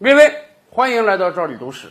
各位，欢迎来到这里读史。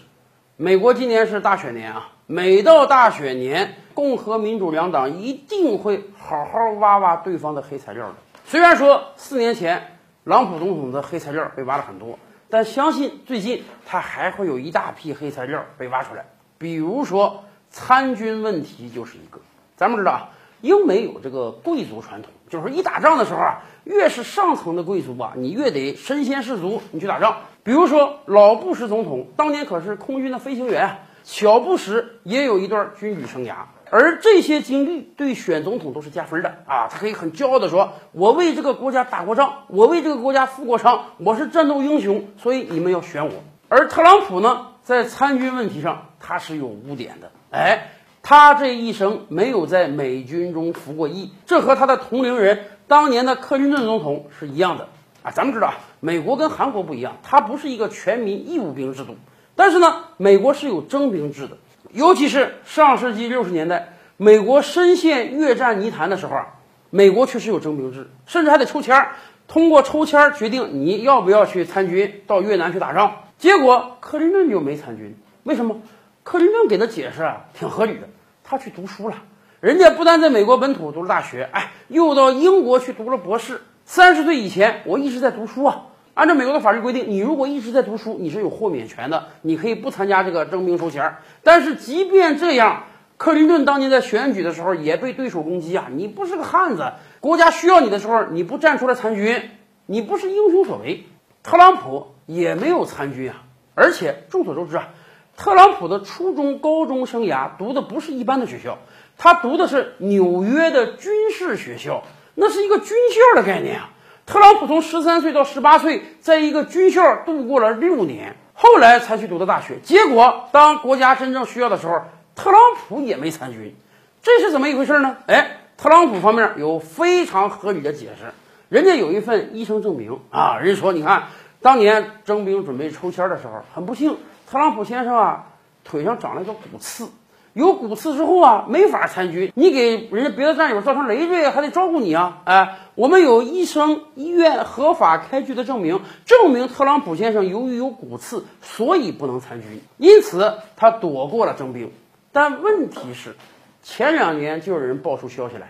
美国今年是大选年啊，每到大选年，共和民主两党一定会好好挖挖对方的黑材料的。虽然说四年前朗普总统的黑材料被挖了很多，但相信最近他还会有一大批黑材料被挖出来。比如说参军问题就是一个。咱们知道啊，英美有这个贵族传统，就是一打仗的时候啊，越是上层的贵族啊，你越得身先士卒，你去打仗。比如说老布什总统当年可是空军的飞行员，小布什也有一段军旅生涯，而这些经历对选总统都是加分的啊！他可以很骄傲地说：“我为这个国家打过仗，我为这个国家负过伤，我是战斗英雄，所以你们要选我。”而特朗普呢，在参军问题上他是有污点的，哎，他这一生没有在美军中服过役，这和他的同龄人当年的克林顿总统是一样的。啊，咱们知道啊，美国跟韩国不一样，它不是一个全民义务兵制度，但是呢，美国是有征兵制的。尤其是上世纪六十年代，美国深陷越战泥潭的时候啊，美国确实有征兵制，甚至还得抽签儿，通过抽签儿决定你要不要去参军到越南去打仗。结果克林顿就没参军，为什么？克林顿给的解释啊，挺合理的，他去读书了，人家不但在美国本土读了大学，哎，又到英国去读了博士。三十岁以前，我一直在读书啊。按照美国的法律规定，你如果一直在读书，你是有豁免权的，你可以不参加这个征兵收钱儿。但是即便这样，克林顿当年在选举的时候也被对手攻击啊！你不是个汉子，国家需要你的时候你不站出来参军，你不是英雄所为。特朗普也没有参军啊，而且众所周知啊，特朗普的初中、高中生涯读的不是一般的学校，他读的是纽约的军事学校。那是一个军校的概念啊！特朗普从十三岁到十八岁，在一个军校度过了六年，后来才去读的大学。结果，当国家真正需要的时候，特朗普也没参军，这是怎么一回事呢？哎，特朗普方面有非常合理的解释，人家有一份医生证明啊，人家说，你看，当年征兵准备抽签的时候，很不幸，特朗普先生啊，腿上长了一个骨刺。有骨刺之后啊，没法参军。你给人家别的战友造成累赘，还得照顾你啊！哎，我们有医生、医院合法开具的证明，证明特朗普先生由于有骨刺，所以不能参军，因此他躲过了征兵。但问题是，前两年就有人爆出消息来，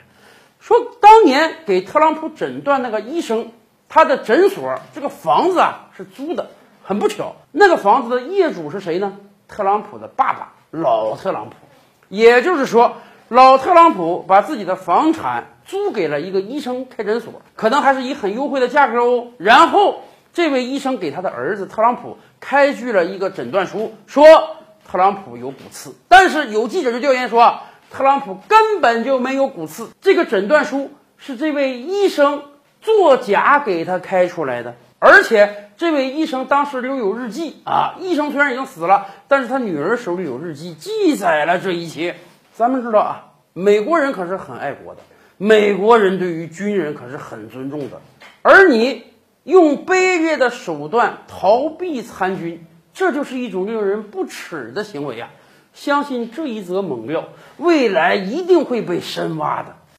说当年给特朗普诊断那个医生，他的诊所这个房子啊是租的。很不巧，那个房子的业主是谁呢？特朗普的爸爸，老特朗普。也就是说，老特朗普把自己的房产租给了一个医生开诊所，可能还是以很优惠的价格哦。然后，这位医生给他的儿子特朗普开具了一个诊断书，说特朗普有骨刺。但是有记者就调研说，特朗普根本就没有骨刺，这个诊断书是这位医生作假给他开出来的。而且这位医生当时留有日记啊，医生虽然已经死了，但是他女儿手里有日记，记载了这一切。咱们知道啊，美国人可是很爱国的，美国人对于军人可是很尊重的。而你用卑劣的手段逃避参军，这就是一种令人不齿的行为啊！相信这一则猛料，未来一定会被深挖的。